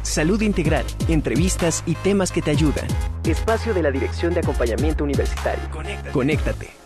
Salud integral, entrevistas y temas que te ayudan. Espacio de la Dirección de Acompañamiento Universitario. Conéctate.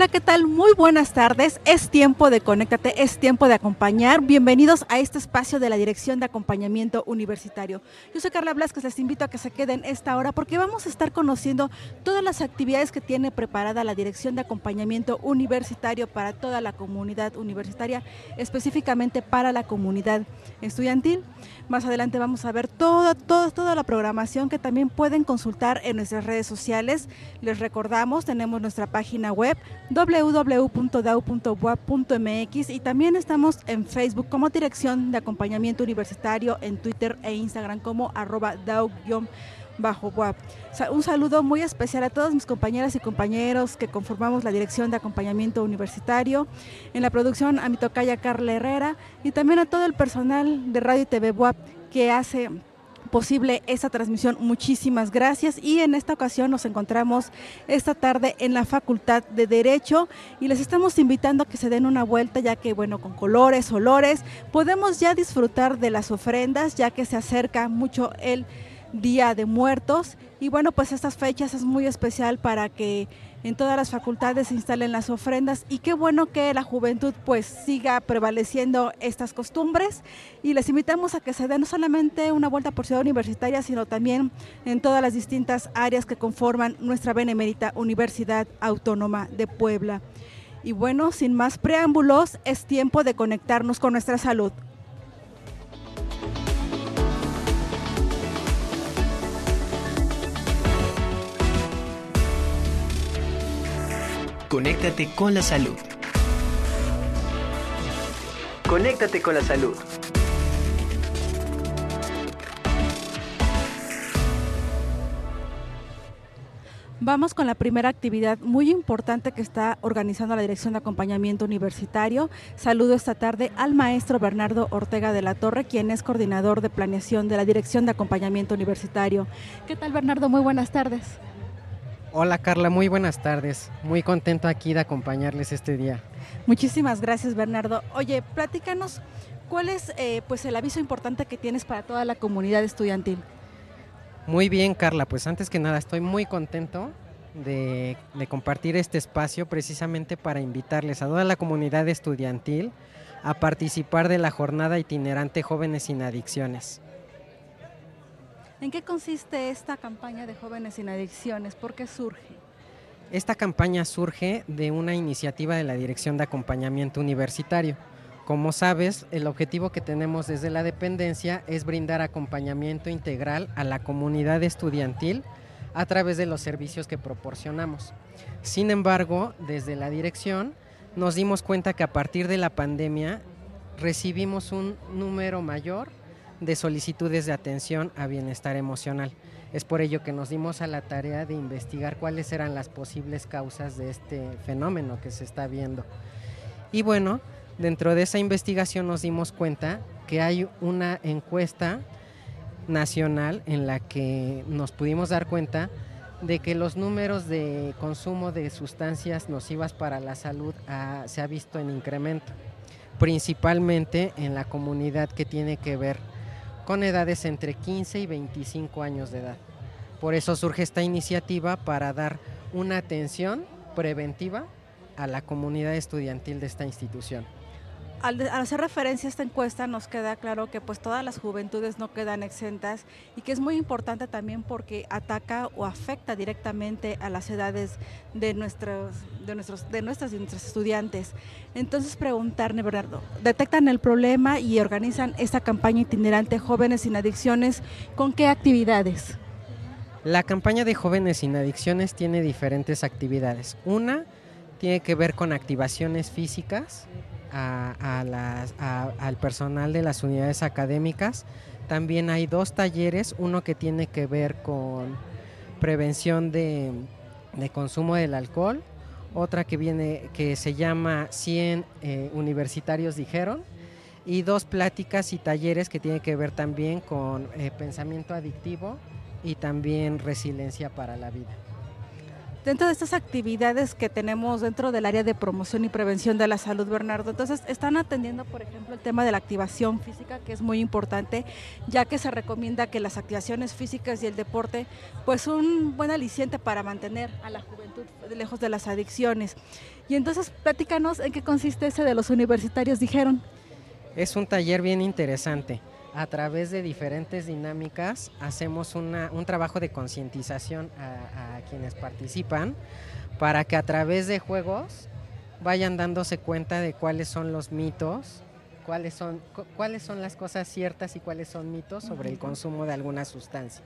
Hola, ¿qué tal? Muy buenas tardes. Es tiempo de conéctate, es tiempo de acompañar. Bienvenidos a este espacio de la Dirección de Acompañamiento Universitario. Yo soy Carla Blasquez, les invito a que se queden esta hora porque vamos a estar conociendo todas las actividades que tiene preparada la Dirección de Acompañamiento Universitario para toda la comunidad universitaria, específicamente para la comunidad estudiantil. Más adelante vamos a ver toda, toda, toda la programación que también pueden consultar en nuestras redes sociales. Les recordamos, tenemos nuestra página web www.dau.boa.mx y también estamos en Facebook como Dirección de Acompañamiento Universitario, en Twitter e Instagram como arroba bajo WAP. Un saludo muy especial a todas mis compañeras y compañeros que conformamos la Dirección de Acompañamiento Universitario, en la producción a mi tocaya Carla Herrera y también a todo el personal de Radio y TV WAP que hace posible esta transmisión. Muchísimas gracias y en esta ocasión nos encontramos esta tarde en la Facultad de Derecho y les estamos invitando a que se den una vuelta ya que bueno, con colores, olores, podemos ya disfrutar de las ofrendas ya que se acerca mucho el Día de Muertos. Y bueno, pues estas fechas es muy especial para que en todas las facultades se instalen las ofrendas y qué bueno que la juventud pues siga prevaleciendo estas costumbres y les invitamos a que se den no solamente una vuelta por Ciudad Universitaria, sino también en todas las distintas áreas que conforman nuestra benemérita Universidad Autónoma de Puebla. Y bueno, sin más preámbulos, es tiempo de conectarnos con nuestra salud. Conéctate con la salud. Conéctate con la salud. Vamos con la primera actividad muy importante que está organizando la Dirección de Acompañamiento Universitario. Saludo esta tarde al maestro Bernardo Ortega de la Torre, quien es coordinador de planeación de la Dirección de Acompañamiento Universitario. ¿Qué tal, Bernardo? Muy buenas tardes. Hola Carla, muy buenas tardes. Muy contento aquí de acompañarles este día. Muchísimas gracias Bernardo. Oye, platícanos cuál es eh, pues el aviso importante que tienes para toda la comunidad estudiantil. Muy bien Carla, pues antes que nada estoy muy contento de, de compartir este espacio precisamente para invitarles a toda la comunidad estudiantil a participar de la jornada itinerante Jóvenes sin Adicciones. ¿En qué consiste esta campaña de jóvenes sin adicciones? ¿Por qué surge? Esta campaña surge de una iniciativa de la Dirección de Acompañamiento Universitario. Como sabes, el objetivo que tenemos desde la dependencia es brindar acompañamiento integral a la comunidad estudiantil a través de los servicios que proporcionamos. Sin embargo, desde la dirección nos dimos cuenta que a partir de la pandemia recibimos un número mayor de solicitudes de atención a bienestar emocional. Es por ello que nos dimos a la tarea de investigar cuáles eran las posibles causas de este fenómeno que se está viendo. Y bueno, dentro de esa investigación nos dimos cuenta que hay una encuesta nacional en la que nos pudimos dar cuenta de que los números de consumo de sustancias nocivas para la salud ah, se ha visto en incremento, principalmente en la comunidad que tiene que ver con edades entre 15 y 25 años de edad. Por eso surge esta iniciativa para dar una atención preventiva a la comunidad estudiantil de esta institución al, hacer referencia a esta encuesta nos queda claro que pues todas las juventudes no quedan exentas y que es muy importante también porque ataca o afecta directamente a las edades de nuestros de nuestros de nuestras, de nuestros estudiantes. Entonces preguntarle, Bernardo, detectan el problema y organizan esta campaña itinerante Jóvenes sin Adicciones, ¿con qué actividades? La campaña de Jóvenes sin Adicciones tiene diferentes actividades. Una tiene que ver con activaciones físicas, al personal de las unidades académicas. También hay dos talleres, uno que tiene que ver con prevención de, consumo del alcohol, otra que viene que se llama 100 eh, universitarios dijeron y dos pláticas y talleres que tienen que ver también con eh, pensamiento adictivo y también resiliencia para la vida. Dentro de estas actividades que tenemos dentro del área de promoción y prevención de la salud, Bernardo, entonces están atendiendo, por ejemplo, el tema de la activación física, que es muy importante, ya que se recomienda que las activaciones físicas y el deporte, pues un buen aliciente para mantener a la juventud lejos de las adicciones. Y entonces, platícanos en qué consiste ese de los universitarios, dijeron. Es un taller bien interesante a través de diferentes dinámicas hacemos un trabajo de concientización a, quienes participan para que a través de juegos vayan dándose cuenta de cuáles son los mitos, cuáles son, cuáles son las cosas ciertas y cuáles son mitos sobre el consumo de alguna sustancia.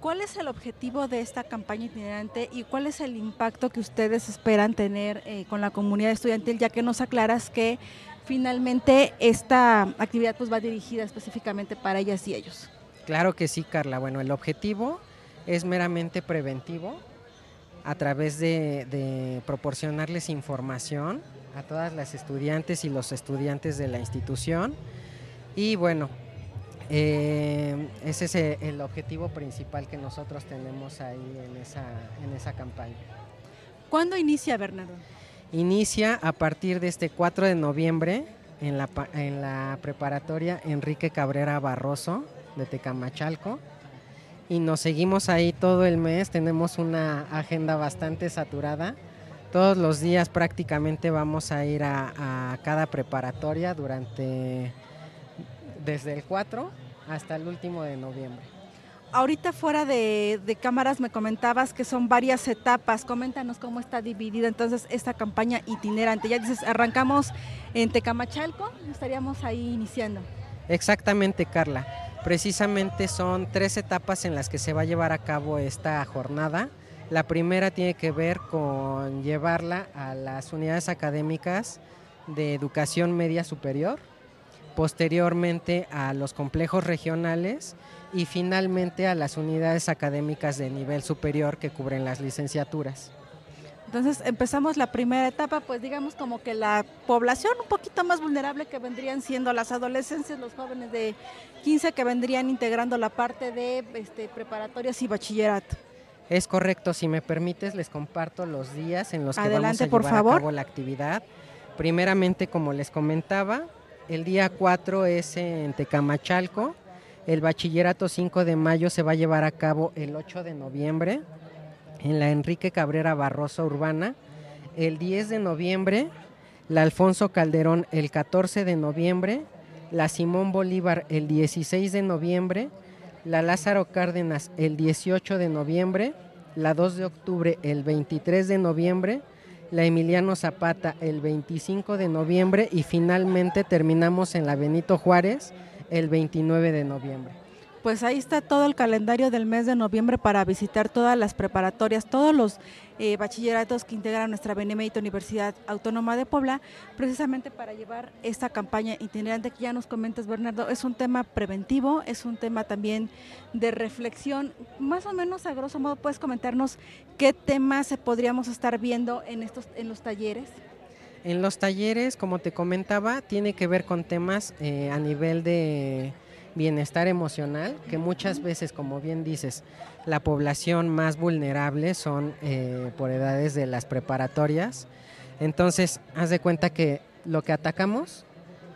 ¿Cuál es el objetivo de esta campaña itinerante y cuál es el impacto que ustedes esperan tener eh, con la comunidad estudiantil, ya que nos aclaras que finalmente esta actividad pues va dirigida específicamente para ellas y ellos. Claro que sí, Carla. Bueno, el objetivo es meramente preventivo a través de, proporcionarles información a todas las estudiantes y los estudiantes de la institución. Y bueno, eh, ese es el objetivo principal que nosotros tenemos ahí en esa, en esa campaña. ¿Cuándo inicia, Bernardo? Inicia a partir de este 4 de noviembre en la, preparatoria Enrique Cabrera Barroso de Tecamachalco y nos seguimos ahí todo el mes. Tenemos una agenda bastante saturada. Todos los días prácticamente vamos a ir a, a cada preparatoria durante desde el 4 hasta el último de noviembre ahorita fuera de, cámaras me comentabas que son varias etapas. Coméntanos cómo está dividida entonces esta campaña itinerante. Ya dices, arrancamos en Tecamachalco, estaríamos ahí iniciando. Exactamente, Carla. Precisamente son tres etapas en las que se va a llevar a cabo esta jornada. La primera tiene que ver con llevarla a las unidades académicas de educación media superior, posteriormente a los complejos regionales y finalmente a las unidades académicas de nivel superior que cubren las licenciaturas. Entonces empezamos la primera etapa, pues digamos como que la población un poquito más vulnerable que vendrían siendo las adolescencias, los jóvenes de 15 que vendrían integrando la parte de este, preparatorias y bachillerato. Es correcto, si me permites les comparto los días en los que vamos a llevar a cabo la actividad. Primeramente, como les comentaba, el día 4 es en Tecamachalco, el bachillerato 5 de mayo se va a llevar a cabo el 8 de noviembre en la Enrique Cabrera Barroso Urbana. El 10 de noviembre, la Alfonso Calderón el 14 de noviembre, la Simón Bolívar el 16 de noviembre, la Lázaro Cárdenas el 18 de noviembre, la 2 de octubre el 23 de noviembre, la Emiliano Zapata el 25 de noviembre y finalmente terminamos en la Benito Juárez el 29 de noviembre. Pues ahí está todo el calendario del mes de noviembre para visitar todas las preparatorias, todos los eh, bachilleratos que integran nuestra Benemérita Universidad Autónoma de Puebla, precisamente para llevar esta campaña itinerante que ya nos comentas, Bernardo. Es un tema preventivo, es un tema también de reflexión. Más o menos, a grosso modo, puedes comentarnos qué temas podríamos estar viendo en, estos, en los talleres. En los talleres, como te comentaba, tiene que ver con temas eh, a nivel de bienestar emocional, que muchas veces, como bien dices, la población más vulnerable son eh, por edades de las preparatorias. Entonces, haz de cuenta que lo que atacamos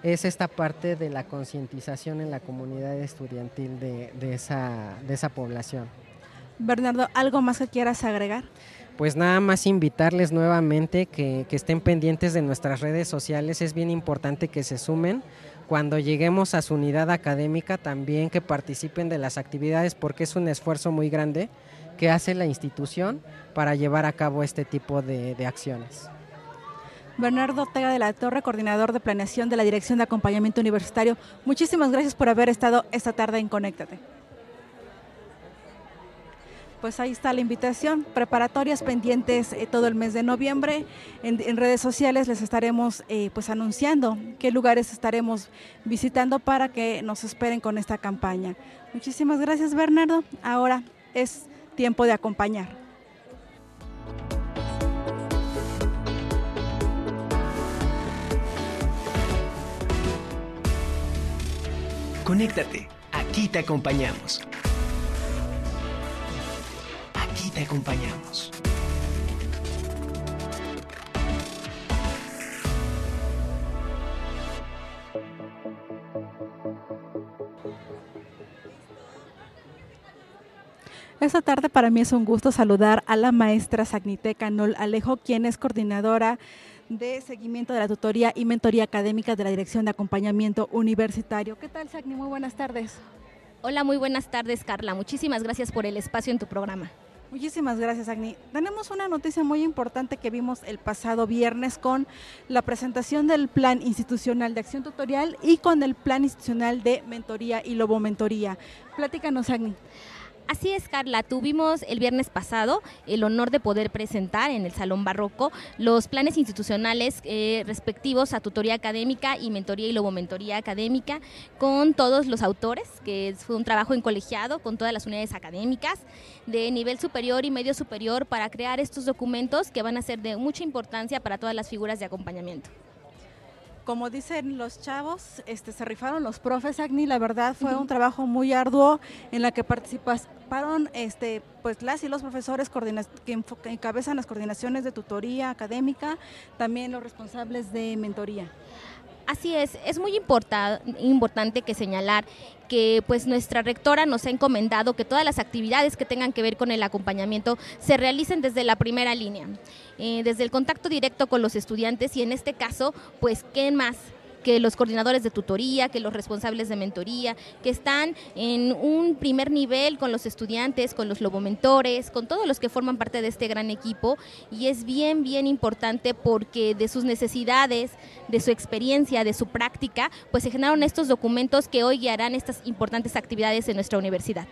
es esta parte de la concientización en la comunidad estudiantil de, esa, de esa población. Bernardo, ¿algo más que quieras agregar? pues nada más invitarles nuevamente que, estén pendientes de nuestras redes sociales. Es bien importante que se sumen. Cuando lleguemos a su unidad académica también que participen de las actividades porque es un esfuerzo muy grande que hace la institución para llevar a cabo este tipo de, acciones. Bernardo Ortega de la Torre, coordinador de planeación de la Dirección de Acompañamiento Universitario, muchísimas gracias por haber estado esta tarde en Conéctate pues ahí está la invitación. Preparatorias pendientes eh, todo el mes de noviembre. En, redes sociales les estaremos eh, pues anunciando qué lugares estaremos visitando para que nos esperen con esta campaña. Muchísimas gracias Bernardo. Ahora es tiempo de acompañar. Conéctate, aquí te acompañamos. Te acompañamos. Esta tarde para mí es un gusto saludar a la maestra Sagniteca Nol Alejo, quien es coordinadora de seguimiento de la tutoría y mentoría académica de la Dirección de Acompañamiento Universitario. ¿Qué tal, Sagni? Muy buenas tardes. Hola, muy buenas tardes, Carla. Muchísimas gracias por el espacio en tu programa. Muchísimas gracias, Agni. Tenemos una noticia muy importante que vimos el pasado viernes con la presentación del Plan Institucional de Acción Tutorial y con el Plan Institucional de Mentoría y Lobo Mentoría. Platícanos, Agni. Así es, Carla. Tuvimos el viernes pasado el honor de poder presentar en el Salón Barroco los planes institucionales eh, respectivos a tutoría académica y mentoría y lobomentoría académica con todos los autores, que fue un trabajo en colegiado con todas las unidades académicas de nivel superior y medio superior para crear estos documentos que van a ser de mucha importancia para todas las figuras de acompañamiento como dicen los chavos, este, se rifaron los profes, Agni, la verdad fue un trabajo muy arduo en la que participaron este, pues, las y los profesores que encabezan las coordinaciones de tutoría académica, también los responsables de mentoría. Así es, es muy importante que señalar que pues nuestra rectora nos ha encomendado que todas las actividades que tengan que ver con el acompañamiento se realicen desde la primera línea, eh, desde el contacto directo con los estudiantes y en este caso, pues, ¿qué más? que los coordinadores de tutoría, que los responsables de mentoría, que están en un primer nivel con los estudiantes, con los lobomentores, con todos los que forman parte de este gran equipo y es bien, bien importante porque de sus necesidades, de su experiencia, de su práctica, pues se generaron estos documentos que hoy guiarán estas importantes actividades en nuestra universidad.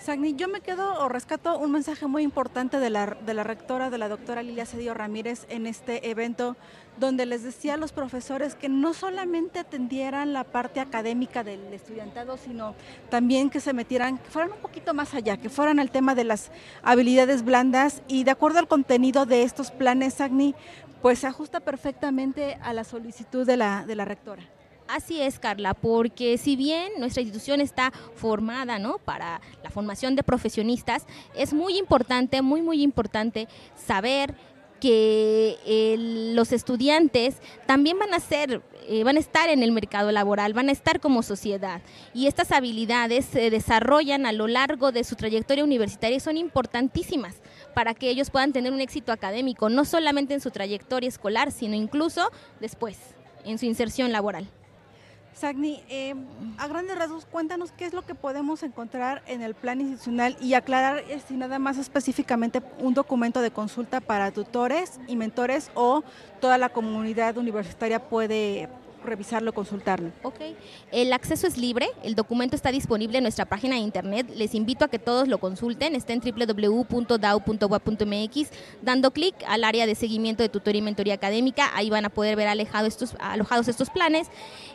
Sagni, yo me quedo o rescato un mensaje muy importante de la, de la rectora, de la doctora Lilia Cedillo Ramírez, en este evento, donde les decía a los profesores que no solamente atendieran la parte académica del estudiantado, sino también que se metieran, que fueran un poquito más allá, que fueran al tema de las habilidades blandas y de acuerdo al contenido de estos planes, Sagni, pues se ajusta perfectamente a la solicitud de la, de la rectora. Así es, Carla, porque si bien nuestra institución está formada ¿no? para la formación de profesionistas, es muy importante, muy, muy importante saber que los estudiantes también van a ser, eh, van a estar en el mercado laboral, van a estar como sociedad y estas habilidades se desarrollan a lo largo de su trayectoria universitaria y son importantísimas para que ellos puedan tener un éxito académico, no solamente en su trayectoria escolar, sino incluso después, en su inserción laboral. Sagni, eh, a grandes rasgos, cuéntanos qué es lo que podemos encontrar en el plan institucional y aclarar si nada más específicamente un documento de consulta para tutores y mentores o toda la comunidad universitaria puede revisarlo, consultarlo. Ok, el acceso es libre, el documento está disponible en nuestra página de internet, les invito a que todos lo consulten, está en dando clic al área de seguimiento de tutoría y mentoría académica, ahí van a poder ver alojados estos planes.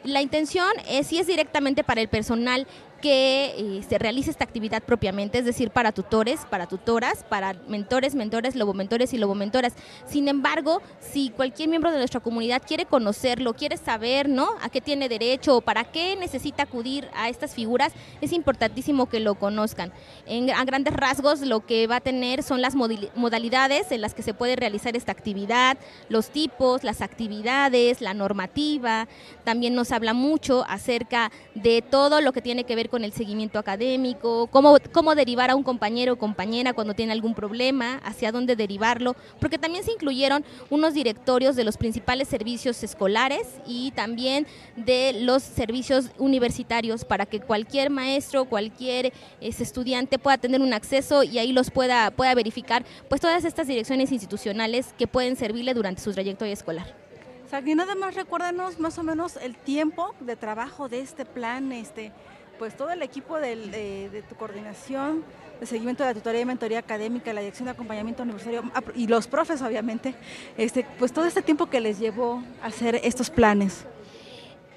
La intención es si es directamente para el personal que eh, se realice esta actividad propiamente, es decir, para tutores, para tutoras, para mentores, mentores, lobomentores y lobomentoras. Sin embargo, si cualquier miembro de nuestra comunidad quiere conocerlo, quiere saber, ¿no? A qué tiene derecho o para qué necesita acudir a estas figuras, es importantísimo que lo conozcan. En, a grandes rasgos, lo que va a tener son las modalidades en las que se puede realizar esta actividad, los tipos, las actividades, la normativa. También nos habla mucho acerca de todo lo que tiene que ver con el seguimiento académico, cómo, cómo derivar a un compañero o compañera cuando tiene algún problema, hacia dónde derivarlo, porque también se incluyeron unos directorios de los principales servicios escolares y también de los servicios universitarios para que cualquier maestro, cualquier estudiante pueda tener un acceso y ahí los pueda, pueda verificar pues todas estas direcciones institucionales que pueden servirle durante su trayectoria escolar. Sagni, nada más recuérdanos más o menos el tiempo de trabajo de este plan, este, pues todo el equipo de, tu coordinación, de seguimiento de la tutoría y mentoría académica, la dirección de acompañamiento universitario y los profes obviamente, este, pues todo este tiempo que les llevó hacer estos planes.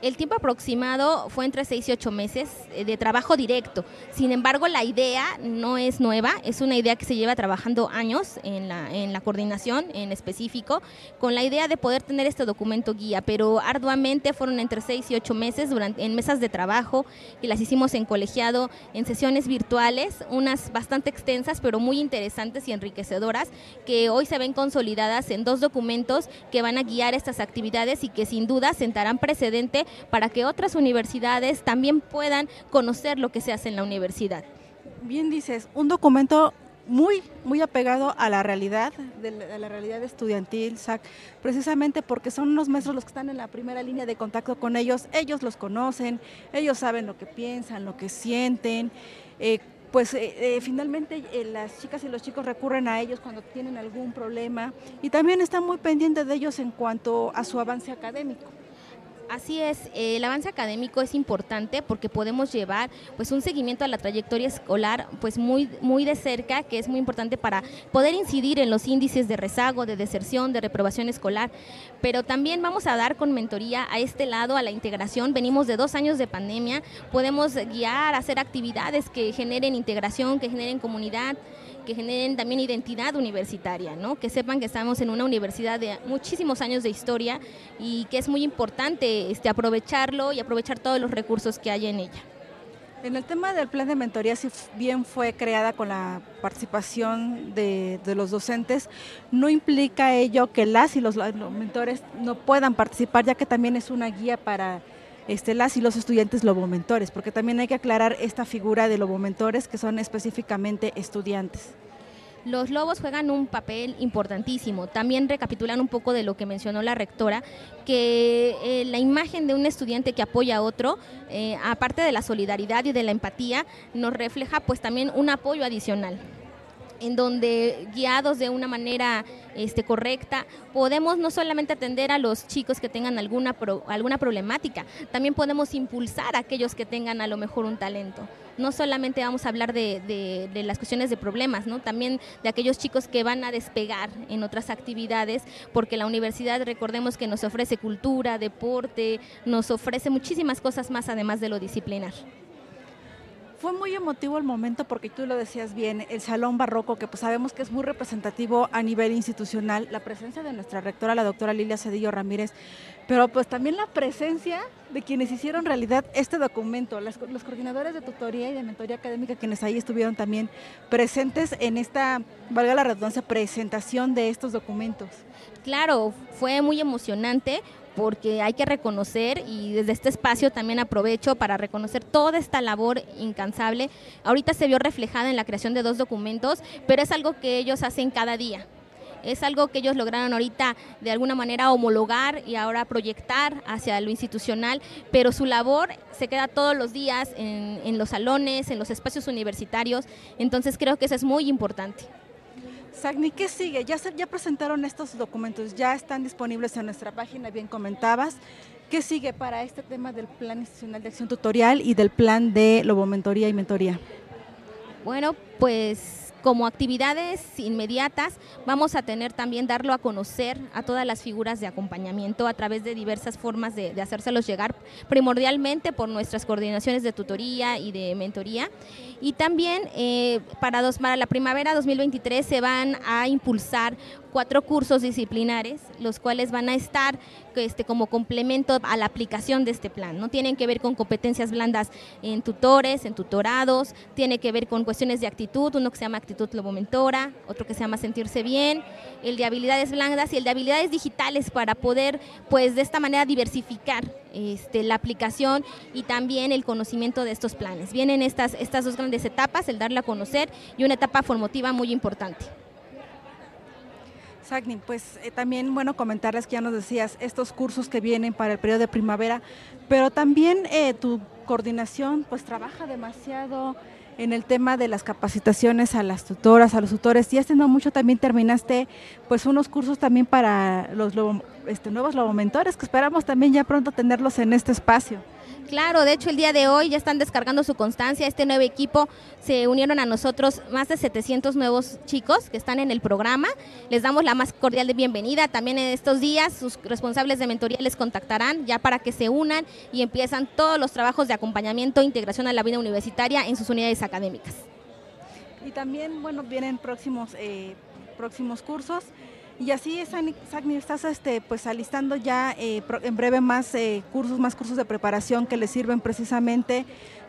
El tiempo aproximado fue entre 6 y 8 meses eh, de trabajo directo. Sin embargo, la idea no es nueva, es una idea que se lleva trabajando años en la, coordinación en específico, con la idea de poder tener este documento guía, pero arduamente fueron entre 6 y 8 meses durante, en mesas de trabajo que las hicimos en colegiado, en sesiones virtuales, unas bastante extensas, pero muy interesantes y enriquecedoras, que hoy se ven consolidadas en dos documentos que van a guiar estas actividades y que sin duda sentarán precedente para que otras universidades también puedan conocer lo que se hace en la universidad. Bien dices, un documento muy, muy apegado a la realidad, de la, realidad estudiantil, SAC, precisamente porque son unos maestros los que están en la primera línea de contacto con ellos, ellos los conocen, ellos saben lo que piensan, lo que sienten. Eh, pues eh, eh, finalmente las chicas y los chicos recurren a ellos cuando tienen algún problema y también están muy pendientes de ellos en cuanto a su avance académico. Así es, el avance académico es importante porque podemos llevar pues un seguimiento a la trayectoria escolar pues muy muy de cerca, que es muy importante para poder incidir en los índices de rezago, de deserción, de reprobación escolar, pero también vamos a dar con mentoría a este lado a la integración. Venimos de dos años de pandemia, podemos guiar, hacer actividades que generen integración, que generen comunidad que generen también identidad universitaria, ¿no? que sepan que estamos en una universidad de muchísimos años de historia y que es muy importante este, aprovecharlo y aprovechar todos los recursos que hay en ella. En el tema del plan de mentoría, si bien fue creada con la participación de, los docentes, no implica ello que las y los, mentores no puedan participar, ya que también es una guía para este, las y los estudiantes lobomentores, porque también hay que aclarar esta figura de lobomentores que son específicamente estudiantes. Los lobos juegan un papel importantísimo. También recapitulan un poco de lo que mencionó la rectora, que eh, la imagen de un estudiante que apoya a otro, eh, aparte de la solidaridad y de la empatía, nos refleja pues también un apoyo adicional en donde guiados de una manera este, correcta, podemos no solamente atender a los chicos que tengan alguna, alguna problemática, también podemos impulsar a aquellos que tengan a lo mejor un talento. No solamente vamos a hablar de, de, las cuestiones de problemas, ¿no? también de aquellos chicos que van a despegar en otras actividades, porque la universidad, recordemos que nos ofrece cultura, deporte, nos ofrece muchísimas cosas más además de lo disciplinar. Fue muy emotivo el momento porque tú lo decías bien, el salón barroco, que pues sabemos que es muy representativo a nivel institucional, la presencia de nuestra rectora, la doctora Lilia Cedillo Ramírez, pero pues también la presencia de quienes hicieron realidad este documento, los coordinadores de tutoría y de mentoría académica, quienes ahí estuvieron también presentes en esta, valga la redundancia, presentación de estos documentos. Claro, fue muy emocionante porque hay que reconocer y desde este espacio también aprovecho para reconocer toda esta labor incansable. Ahorita se vio reflejada en la creación de dos documentos, pero es algo que ellos hacen cada día. Es algo que ellos lograron ahorita de alguna manera homologar y ahora proyectar hacia lo institucional, pero su labor se queda todos los días en, los salones, en los espacios universitarios, entonces creo que eso es muy importante. Sagni, ¿qué sigue? Ya, presentaron estos documentos, ya están disponibles en nuestra página, bien comentabas. ¿Qué sigue para este tema del Plan Institucional de Acción Tutorial y del Plan de Lobomentoría y Mentoría? Bueno, pues como actividades inmediatas vamos a tener también darlo a conocer a todas las figuras de acompañamiento a través de diversas formas de, hacérselos llegar, primordialmente por nuestras coordinaciones de tutoría y de mentoría. Y también eh, para, dos, para la primavera 2023 se van a impulsar cuatro cursos disciplinares, los cuales van a estar este, como complemento a la aplicación de este plan. ¿no? Tienen que ver con competencias blandas en tutores, en tutorados, tiene que ver con cuestiones de actitud, uno que se llama actitud lobomentora, otro que se llama sentirse bien, el de habilidades blandas y el de habilidades digitales para poder, pues de esta manera, diversificar este, la aplicación y también el conocimiento de estos planes. Vienen estas, estas dos grandes etapas, el darle a conocer y una etapa formativa muy importante. Sagni, pues eh, también bueno comentarles que ya nos decías estos cursos que vienen para el periodo de primavera, pero también eh, tu coordinación pues trabaja demasiado en el tema de las capacitaciones a las tutoras, a los tutores. Y hace no mucho también terminaste pues unos cursos también para los este, nuevos lobomentores que esperamos también ya pronto tenerlos en este espacio. Claro, de hecho el día de hoy ya están descargando su constancia. Este nuevo equipo se unieron a nosotros más de 700 nuevos chicos que están en el programa. Les damos la más cordial de bienvenida. También en estos días sus responsables de mentoría les contactarán ya para que se unan y empiezan todos los trabajos de acompañamiento e integración a la vida universitaria en sus unidades académicas. Y también, bueno, vienen próximos, eh, próximos cursos. Y así Sagni, estás este, pues alistando ya eh, en breve más eh, cursos, más cursos de preparación que les sirven precisamente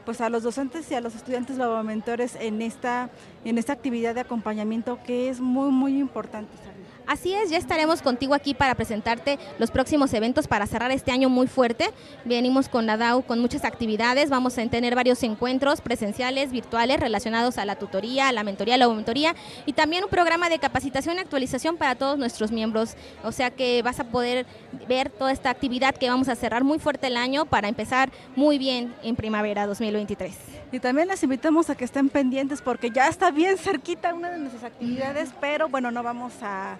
pues a los docentes y a los estudiantes laboramentores en esta, en esta actividad de acompañamiento que es muy, muy importante. Así es, ya estaremos contigo aquí para presentarte los próximos eventos para cerrar este año muy fuerte. Venimos con la con muchas actividades, vamos a tener varios encuentros presenciales, virtuales, relacionados a la tutoría, a la mentoría, a la mentoría y también un programa de capacitación y actualización para todos nuestros miembros. O sea que vas a poder ver toda esta actividad que vamos a cerrar muy fuerte el año para empezar muy bien en primavera 2023. Y también les invitamos a que estén pendientes porque ya está bien cerquita una de nuestras actividades, pero bueno, no vamos a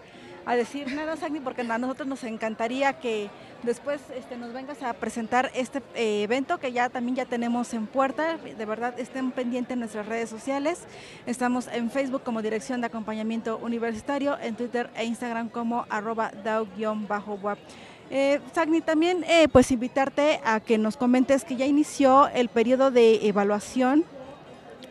a decir nada, Sagni, porque a nosotros nos encantaría que después este, nos vengas a presentar este eh, evento que ya también ya tenemos en puerta. De verdad, estén pendientes en nuestras redes sociales. Estamos en Facebook como Dirección de Acompañamiento Universitario, en Twitter e Instagram como arroba DAO-WAP. Eh, Sagni, también eh, pues invitarte a que nos comentes que ya inició el periodo de evaluación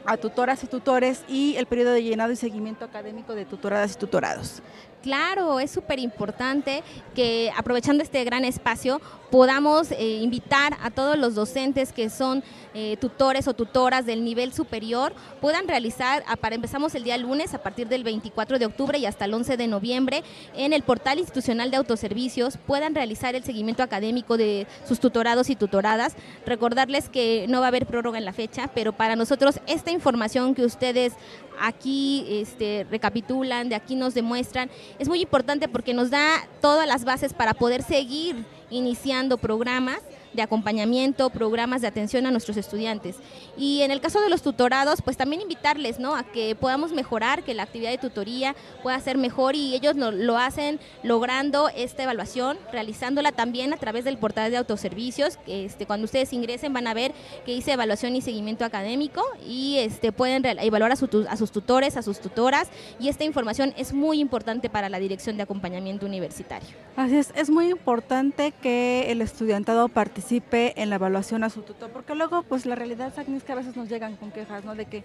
a tutoras y tutores y el periodo de llenado y seguimiento académico de tutoradas y tutorados. Claro, es súper importante que aprovechando este gran espacio podamos eh, invitar a todos los docentes que son eh, tutores o tutoras del nivel superior, puedan realizar, para, empezamos el día lunes a partir del 24 de octubre y hasta el 11 de noviembre, en el portal institucional de autoservicios, puedan realizar el seguimiento académico de sus tutorados y tutoradas. Recordarles que no va a haber prórroga en la fecha, pero para nosotros esta información que ustedes aquí este, recapitulan, de aquí nos demuestran, es muy importante porque nos da todas las bases para poder seguir iniciando programas de acompañamiento, programas de atención a nuestros estudiantes. Y en el caso de los tutorados, pues también invitarles ¿no? a que podamos mejorar, que la actividad de tutoría pueda ser mejor y ellos lo, hacen logrando esta evaluación, realizándola también a través del portal de autoservicios. Este, cuando ustedes ingresen van a ver que hice evaluación y seguimiento académico y este, pueden evaluar a, a sus tutores, a sus tutoras y esta información es muy importante para la dirección de acompañamiento universitario. Así es, es muy importante que el estudiantado participe participe en la evaluación a su tutor, porque luego pues la realidad es que a veces nos llegan con quejas, ¿no? De que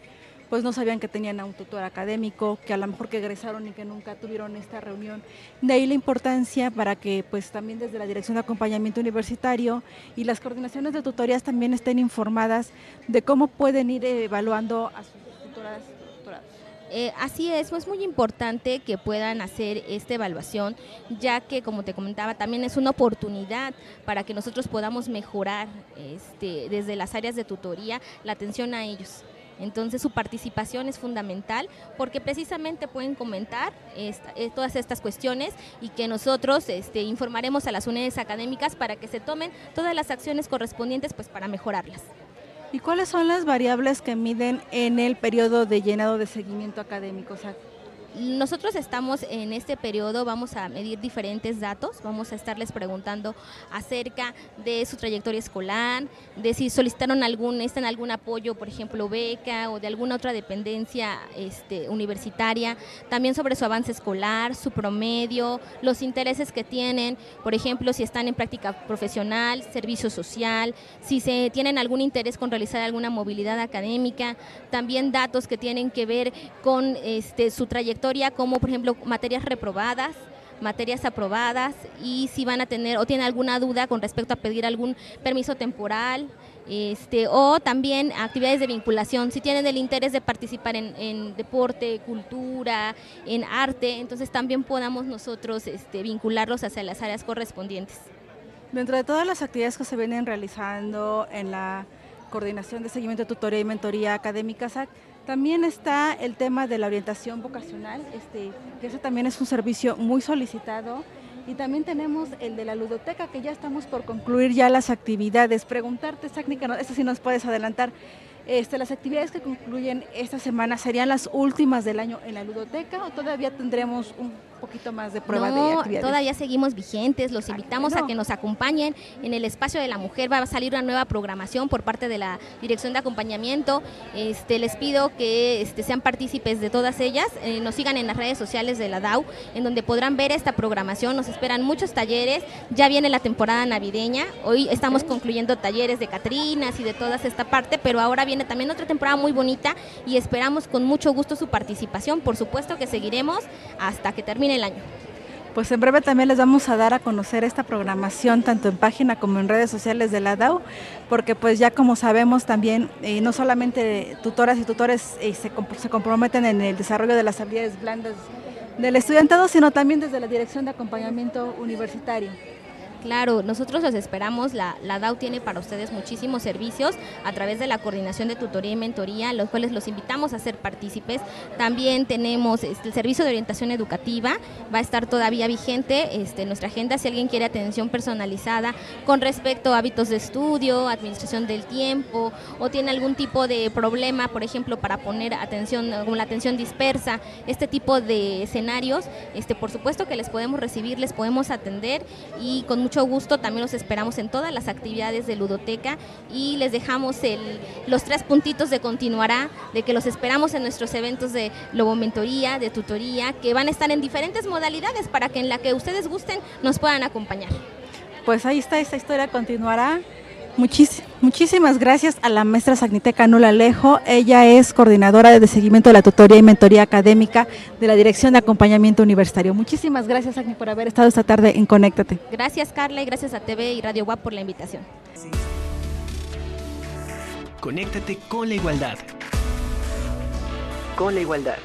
pues no sabían que tenían a un tutor académico, que a lo mejor que egresaron y que nunca tuvieron esta reunión. De ahí la importancia para que pues también desde la Dirección de Acompañamiento Universitario y las coordinaciones de tutorías también estén informadas de cómo pueden ir evaluando a sus tutoras eh, así es, es muy importante que puedan hacer esta evaluación, ya que, como te comentaba, también es una oportunidad para que nosotros podamos mejorar este, desde las áreas de tutoría la atención a ellos. Entonces su participación es fundamental porque precisamente pueden comentar eh, todas estas cuestiones y que nosotros este, informaremos a las unidades académicas para que se tomen todas las acciones correspondientes pues, para mejorarlas. ¿Y cuáles son las variables que miden en el periodo de llenado de seguimiento académico? Nosotros estamos en este periodo, vamos a medir diferentes datos, vamos a estarles preguntando acerca de su trayectoria escolar, de si solicitaron algún, están algún apoyo, por ejemplo, beca o de alguna otra dependencia este, universitaria, también sobre su avance escolar, su promedio, los intereses que tienen, por ejemplo, si están en práctica profesional, servicio social, si se tienen algún interés con realizar alguna movilidad académica, también datos que tienen que ver con este, su trayectoria como por ejemplo materias reprobadas, materias aprobadas y si van a tener o tienen alguna duda con respecto a pedir algún permiso temporal. Este, o también actividades de vinculación, si tienen el interés de participar en, deporte, cultura, en arte, entonces también podamos nosotros este, vincularlos hacia las áreas correspondientes. Dentro de todas las actividades que se vienen realizando en la coordinación de seguimiento, tutoría y mentoría académica SAC, también está el tema de la orientación vocacional, este, que eso también es un servicio muy solicitado. Y también tenemos el de la ludoteca, que ya estamos por concluir ya las actividades. Preguntarte, técnica, no, sí nos puedes adelantar. Este, las actividades que concluyen esta semana serían las últimas del año en la ludoteca o todavía tendremos un poquito más de prueba de actividades. Todavía seguimos vigentes, los invitamos a que nos acompañen. En el espacio de la mujer va a salir una nueva programación por parte de la Dirección de Acompañamiento. Este, les pido que este, sean partícipes de todas ellas, eh, nos sigan en las redes sociales de la DAO, en donde podrán ver esta programación. Nos esperan muchos talleres, ya viene la temporada navideña, hoy estamos concluyendo talleres de Catrinas y de toda esta parte, pero ahora viene también otra temporada muy bonita y esperamos con mucho gusto su participación. Por supuesto que seguiremos hasta que termine el año. Pues en breve también les vamos a dar a conocer esta programación tanto en página como en redes sociales de la DAO, porque pues ya como sabemos también eh, no solamente tutoras y tutores eh, se, se comprometen en el desarrollo de las habilidades blandas del estudiantado, sino también desde la Dirección de Acompañamiento Universitario. Claro, nosotros los esperamos. La, DAO tiene para ustedes muchísimos servicios a través de la coordinación de tutoría y mentoría, los cuales los invitamos a ser partícipes. También tenemos este, el servicio de orientación educativa, va a estar todavía vigente este, nuestra agenda si alguien quiere atención personalizada con respecto a hábitos de estudio, administración del tiempo o tiene algún tipo de problema, por ejemplo, para poner atención, como la atención dispersa, este tipo de escenarios, este, por supuesto que les podemos recibir, les podemos atender y con mucho mucho gusto también los esperamos en todas las actividades de Ludoteca y les dejamos el, los tres puntitos de continuará, de que los esperamos en nuestros eventos de lobomentoría, de tutoría, que van a estar en diferentes modalidades para que en la que ustedes gusten nos puedan acompañar. Pues ahí está, esta historia continuará muchísimas gracias a la maestra Sagniteca Nula Alejo. Ella es coordinadora de seguimiento de la tutoría y mentoría académica de la Dirección de Acompañamiento Universitario. Muchísimas gracias, Agni, por haber estado esta tarde en Conéctate. Gracias, Carla, y gracias a TV y Radio WAP por la invitación. Conéctate con la igualdad. Con la igualdad.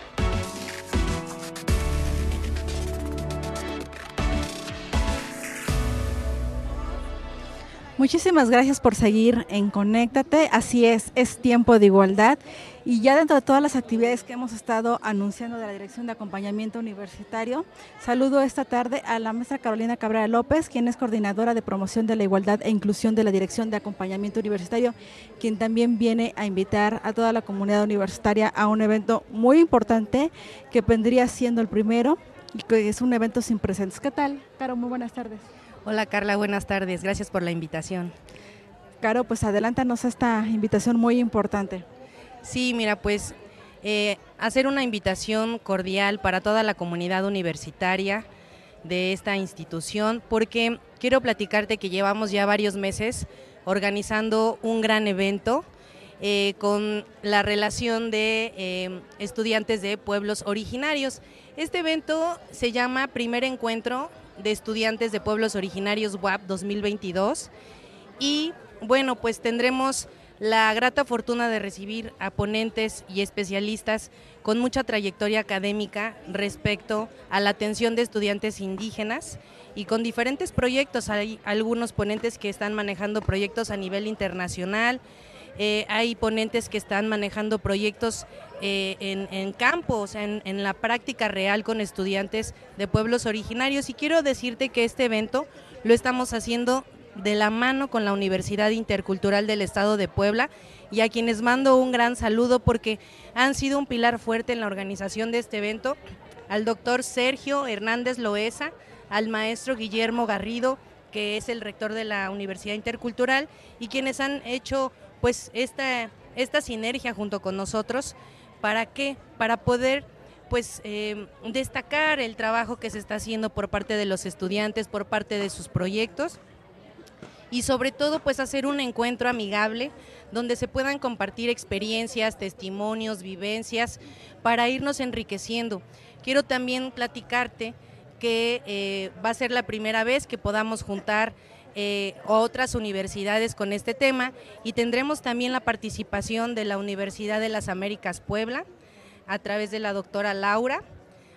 Muchísimas gracias por seguir en Conéctate. Así es, es tiempo de igualdad. Y ya dentro de todas las actividades que hemos estado anunciando de la Dirección de Acompañamiento Universitario, saludo esta tarde a la maestra Carolina Cabrera López, quien es coordinadora de promoción de la igualdad e inclusión de la Dirección de Acompañamiento Universitario, quien también viene a invitar a toda la comunidad universitaria a un evento muy importante que vendría siendo el primero y que es un evento sin presentes. ¿Qué tal, Caro? Muy buenas tardes. Hola Carla, buenas tardes. Gracias por la invitación. Caro, pues adelántanos esta invitación muy importante. Sí, mira, pues eh, hacer una invitación cordial para toda la comunidad universitaria de esta institución, porque quiero platicarte que llevamos ya varios meses organizando un gran evento eh, con la relación de eh, estudiantes de pueblos originarios. Este evento se llama Primer Encuentro de Estudiantes de Pueblos Originarios WAP 2022 y bueno, pues tendremos la grata fortuna de recibir a ponentes y especialistas con mucha trayectoria académica respecto a la atención de estudiantes indígenas y con diferentes proyectos. Hay algunos ponentes que están manejando proyectos a nivel internacional, eh, hay ponentes que están manejando proyectos eh, en, campo, o sea, en, la práctica real con estudiantes de pueblos originarios. Y quiero decirte que este evento lo estamos haciendo de la mano con la Universidad Intercultural del Estado de Puebla y a quienes mando un gran saludo porque han sido un pilar fuerte en la organización de este evento, al doctor Sergio Hernández Loesa, al maestro Guillermo Garrido, que es el rector de la Universidad Intercultural, y quienes han hecho pues esta, esta sinergia junto con nosotros, ¿para qué? Para poder pues eh, destacar el trabajo que se está haciendo por parte de los estudiantes, por parte de sus proyectos y sobre todo pues hacer un encuentro amigable donde se puedan compartir experiencias, testimonios, vivencias para irnos enriqueciendo. Quiero también platicarte que eh, va a ser la primera vez que podamos juntar eh, otras universidades con este tema y tendremos también la participación de la Universidad de las Américas Puebla a través de la doctora Laura,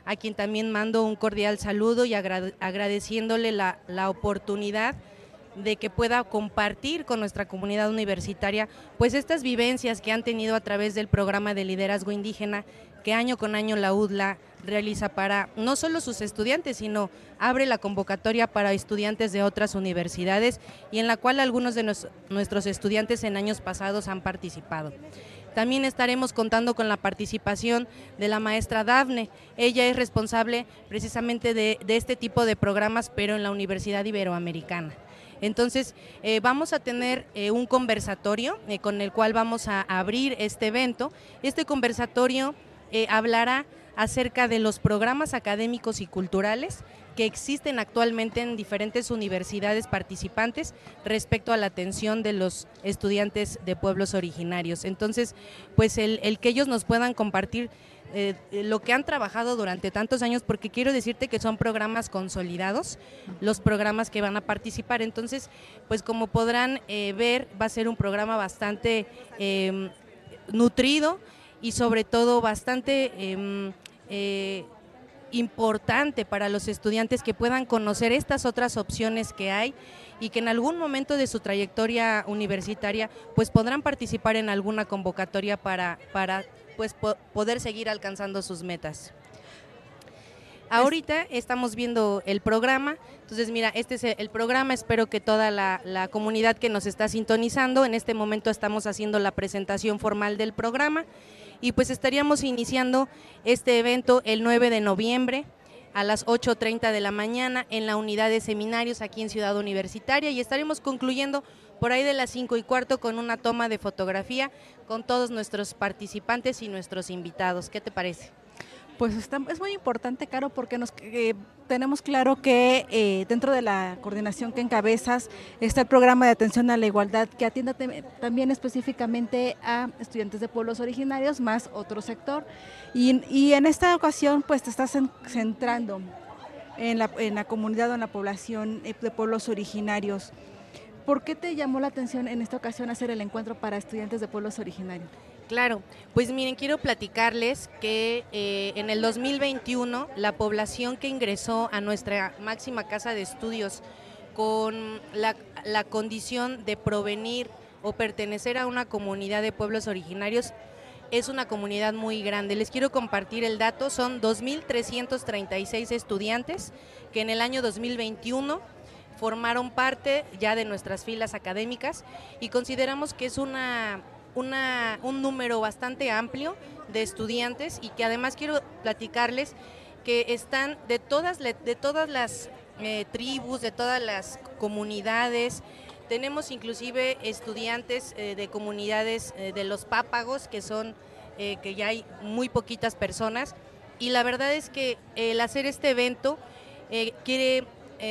a quien también mando un cordial saludo y agradeciéndole la, la oportunidad de que pueda compartir con nuestra comunidad universitaria pues estas vivencias que han tenido a través del programa de liderazgo indígena que año con año la UDLA realiza para no solo sus estudiantes, sino abre la convocatoria para estudiantes de otras universidades y en la cual algunos de nuestros estudiantes en años pasados han participado. También estaremos contando con la participación de la maestra Dafne. Ella es responsable precisamente de, este tipo de programas, pero en la Universidad Iberoamericana. Entonces, eh, vamos a tener eh, un conversatorio eh, con el cual vamos a abrir este evento. Este conversatorio hablará acerca de los programas académicos y culturales que existen actualmente en diferentes universidades participantes respecto a la atención de los estudiantes de pueblos originarios. Entonces, pues el, que ellos nos puedan compartir eh, lo que han trabajado durante tantos años, porque quiero decirte que son programas consolidados, los programas que van a participar. Entonces, pues como podrán eh, ver, va a ser un programa bastante em, nutrido y sobre todo bastante em, eh, importante para los estudiantes que puedan conocer estas otras opciones que hay y que en algún momento de su trayectoria universitaria pues podrán participar en alguna convocatoria para, para pues poder seguir alcanzando sus metas. Ahorita estamos viendo el programa, entonces mira, este es el programa, espero que toda la, la, comunidad que nos está sintonizando, en este momento estamos haciendo la presentación formal del programa y pues estaríamos iniciando este evento el 9 de noviembre a las 8.30 de la mañana en la unidad de seminarios aquí en Ciudad Universitaria y estaremos concluyendo por ahí de las 5 y cuarto con una toma de fotografía con todos nuestros participantes y nuestros invitados. ¿Qué te parece? Pues es muy importante, Caro, porque nos eh, tenemos claro que eh, dentro de la coordinación que encabezas está el programa de atención a la igualdad que atiende también específicamente a estudiantes de pueblos originarios más otro sector. Y, en esta ocasión pues te estás centrando en la, en la comunidad o en la población eh, de pueblos originarios. ¿Por qué te llamó la atención en esta ocasión hacer el encuentro para estudiantes de pueblos originarios? Claro, pues miren, quiero platicarles que eh, en el 2021 la población que ingresó a nuestra máxima casa de estudios con la, condición de provenir o pertenecer a una comunidad de pueblos originarios es una comunidad muy grande. Les quiero compartir el dato, son 2.336 estudiantes que en el año 2021 formaron parte ya de nuestras filas académicas y consideramos que es una un número bastante amplio de estudiantes y que además quiero platicarles que están de todas, de todas las eh, tribus, de todas las comunidades. Tenemos inclusive estudiantes eh, de comunidades eh, de los pápagos, que son, que ya hay muy poquitas personas. Y la verdad es que el hacer este evento quiere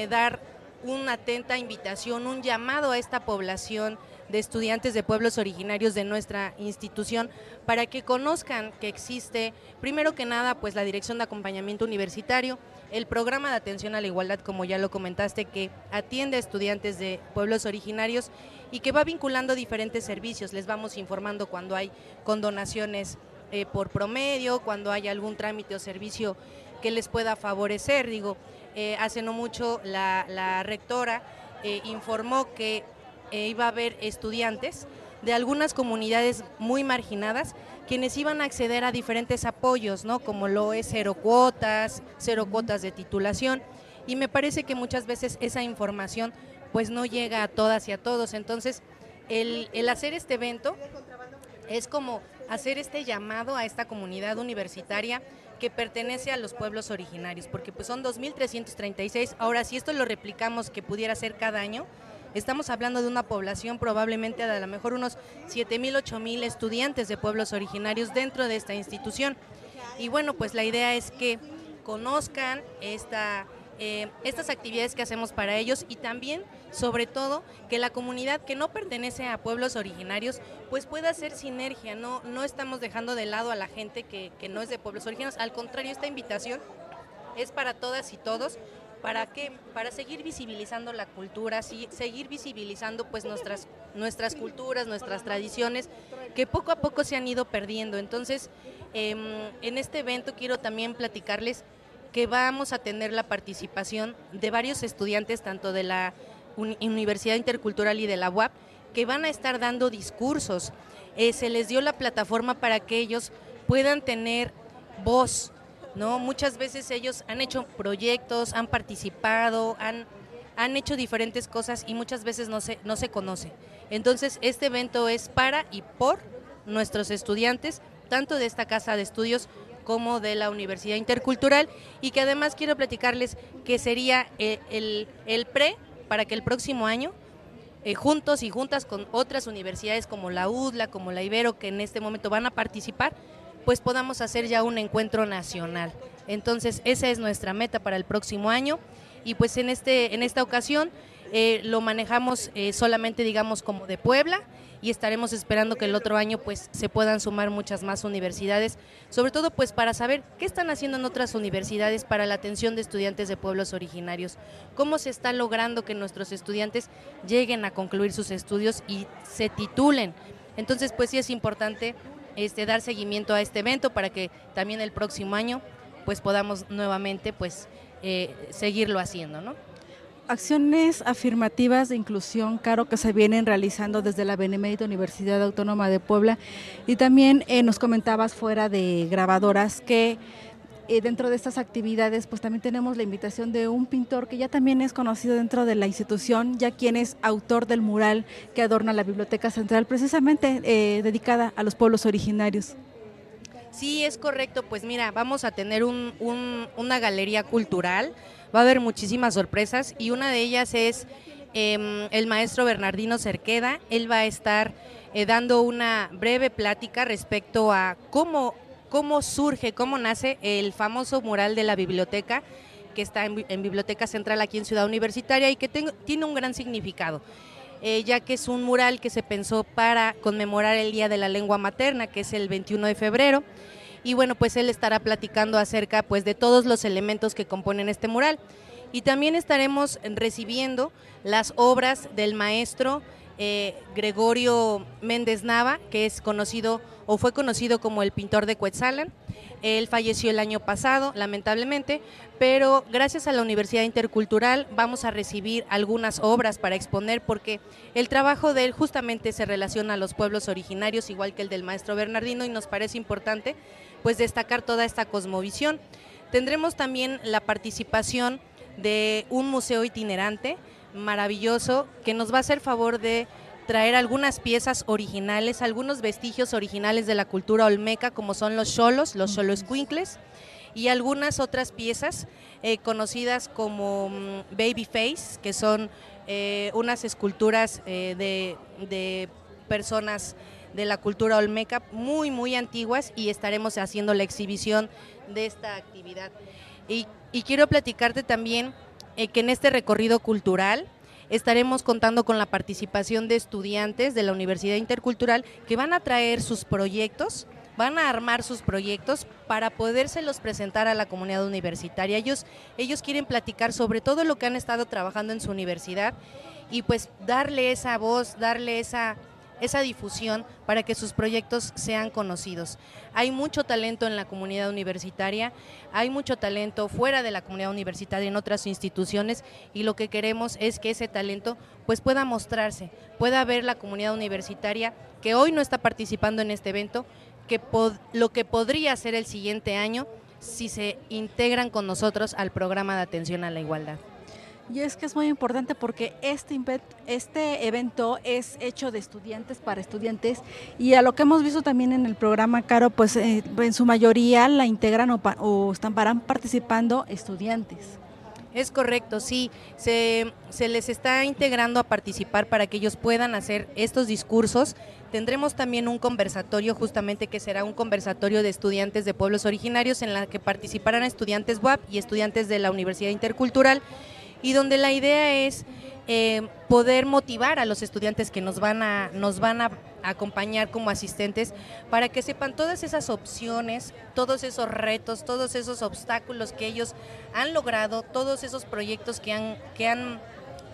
dar una atenta invitación, un llamado a esta población de estudiantes de pueblos originarios de nuestra institución para que conozcan que existe, primero que nada, pues la Dirección de Acompañamiento Universitario, el programa de atención a la igualdad, como ya lo comentaste, que atiende a estudiantes de pueblos originarios y que va vinculando diferentes servicios. Les vamos informando cuando hay condonaciones eh, por promedio, cuando hay algún trámite o servicio que les pueda favorecer. Digo, eh, hace no mucho la, rectora eh, informó que eh, iba a haber estudiantes de algunas comunidades muy marginadas quienes iban a acceder a diferentes apoyos, ¿no? Como lo es cero cuotas, cero cuotas de titulación. Y me parece que muchas veces esa información pues no llega a todas y a todos. Entonces, el, el hacer este evento es como hacer este llamado a esta comunidad universitaria que pertenece a los pueblos originarios, porque pues son 2.336. Ahora, si esto lo replicamos que pudiera ser cada año, Estamos hablando de una población probablemente de a lo mejor unos 7.000, 8.000 estudiantes de pueblos originarios dentro de esta institución. Y bueno, pues la idea es que conozcan eh, estas actividades que hacemos para ellos y también, sobre todo, que la comunidad que no pertenece a pueblos originarios, pues pueda hacer sinergia. No, no estamos dejando de lado a la gente que no es de pueblos originarios. Al contrario, esta invitación es para todas y todos ¿Para qué? Para seguir visibilizando la cultura, sí, seguir visibilizando pues nuestras, nuestras culturas, nuestras tradiciones, que poco a poco se han ido perdiendo. Entonces, em, en este evento quiero también platicarles que vamos a tener la participación de varios estudiantes, tanto de la Universidad Intercultural y de la UAP, que van a estar dando discursos. Eh, se les dio la plataforma para que ellos puedan tener voz, ¿no? Muchas veces ellos han hecho proyectos, han participado, han, han hecho diferentes cosas y muchas veces no se, no se conoce. Entonces, este evento es para y por nuestros estudiantes, tanto de esta casa de estudios como de la Universidad Intercultural y que además quiero platicarles que sería eh, el, pre para que el próximo año eh, juntos y juntas con otras universidades como la UDLA, como la Ibero, que en este momento van a participar, pues podamos hacer ya un encuentro nacional. Entonces, esa es nuestra meta para el próximo año y pues en, este, en esta ocasión eh, lo manejamos solamente, digamos, como de Puebla y estaremos esperando que el otro año pues se puedan sumar muchas más universidades, sobre todo pues para saber qué están haciendo en otras universidades para la atención de estudiantes de pueblos originarios, cómo se está logrando que nuestros estudiantes lleguen a concluir sus estudios y se titulen. Entonces pues sí es importante este dar seguimiento a este evento para que también el próximo año pues podamos nuevamente pues eh, seguirlo haciendo, ¿no? acciones afirmativas de inclusión, Caro, que se vienen realizando desde la Benemérita Universidad Autónoma de Puebla. Y también eh, nos comentabas fuera de grabadoras que eh, dentro de estas actividades, pues también tenemos la invitación de un pintor que ya también es conocido dentro de la institución, ya quien es autor del mural que adorna la Biblioteca Central, precisamente eh, dedicada a los pueblos originarios. Sí, es correcto. Pues mira, vamos a tener una galería cultural va a haber muchísimas sorpresas y una de ellas es em, el maestro Bernardino Cerqueda. Él va a estar eh, dando una breve plática respecto a cómo, cómo surge, cómo nace el famoso mural de la biblioteca que está en, Biblioteca Central aquí en Ciudad Universitaria y que tiene un gran significado. Eh, ya que es un mural que se pensó para conmemorar el Día de la Lengua Materna, que es el 21 de febrero y bueno, pues él estará platicando acerca pues de todos los elementos que componen este mural. Y también estaremos recibiendo las obras del maestro eh, Gregorio Méndez Nava, que es conocido o fue conocido como el pintor de Cuetzalan. Él falleció el año pasado, lamentablemente, pero gracias a la Universidad Intercultural vamos a recibir algunas obras para exponer porque el trabajo de él justamente se relaciona a los pueblos originarios, igual que el del maestro Bernardino, y nos parece importante pues destacar toda esta cosmovisión. Tendremos también la participación de un museo itinerante maravilloso que nos va a hacer favor de traer algunas piezas originales, algunos vestigios originales de la cultura olmeca, como son los cholos, los choloscuincles, y algunas otras piezas eh, conocidas como mm, baby face, que son eh, unas esculturas eh, de, de personas de la cultura olmeca muy, muy antiguas y estaremos haciendo la exhibición de esta actividad. Y, quiero platicarte también eh, que en este recorrido cultural estaremos contando con la participación de estudiantes de la Universidad Intercultural que van a traer sus proyectos, van a armar sus proyectos para podérselos presentar a la comunidad universitaria. Ellos, ellos quieren platicar sobre todo lo que han estado trabajando en su universidad y pues darle esa voz, darle esa esa difusión para que sus proyectos sean conocidos. Hay mucho talento en la comunidad universitaria, hay mucho talento fuera de la comunidad universitaria en otras instituciones y lo que queremos es que ese talento pues pueda mostrarse, pueda ver la comunidad universitaria que hoy no está participando en este evento, que lo que podría ser el siguiente año si se integran con nosotros al programa de atención a la igualdad. Y es que es muy importante porque este, este evento es hecho de estudiantes para estudiantes y a lo que hemos visto también en el programa, Caro, pues eh, en su mayoría la integran o, o están participando estudiantes. Es correcto, sí. Se, se, les está integrando a participar para que ellos puedan hacer estos discursos. Tendremos también un conversatorio, justamente que será un conversatorio de estudiantes de pueblos originarios en la que participarán estudiantes WAP y estudiantes de la Universidad Intercultural y donde la idea es eh, poder motivar a los estudiantes que nos van a, nos van a acompañar como asistentes para que sepan todas esas opciones, todos esos retos, todos esos obstáculos que ellos han logrado, todos esos proyectos que han, que han,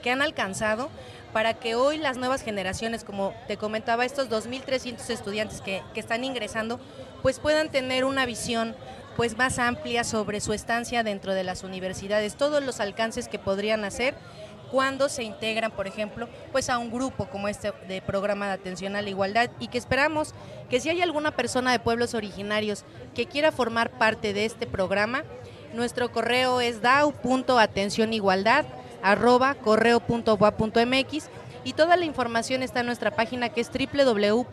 que han alcanzado para que hoy las nuevas generaciones, como te comentaba, estos 2.300 estudiantes que, que están ingresando, pues puedan tener una visión pues más amplia sobre su estancia dentro de las universidades, todos los alcances que podrían hacer cuando se integran, por ejemplo, pues a un grupo como este de programa de atención a la igualdad y que esperamos que si hay alguna persona de pueblos originarios que quiera formar parte de este programa, nuestro correo es dau.atencionigualdad arroba correo.boa.mx Y toda la información está en nuestra página que es www.dau.wa.mx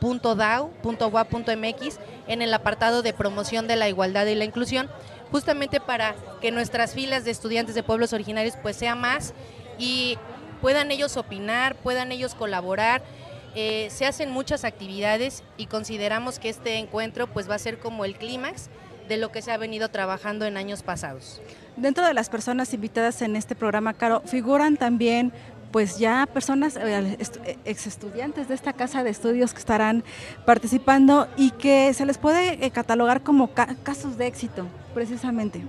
en el apartado de promoción de la igualdad y la inclusión, justamente para que nuestras filas de estudiantes de pueblos originarios pues sea más y puedan ellos opinar, puedan ellos colaborar. Eh, se hacen muchas actividades y consideramos que este encuentro pues va a ser como el clímax de lo que se ha venido trabajando en años pasados. Dentro de las personas invitadas en este programa, Caro, figuran también pues ya personas, eh, eh, ex estudiantes de esta casa de estudios que estarán participando y que se les puede eh, catalogar como casos de éxito, precisamente.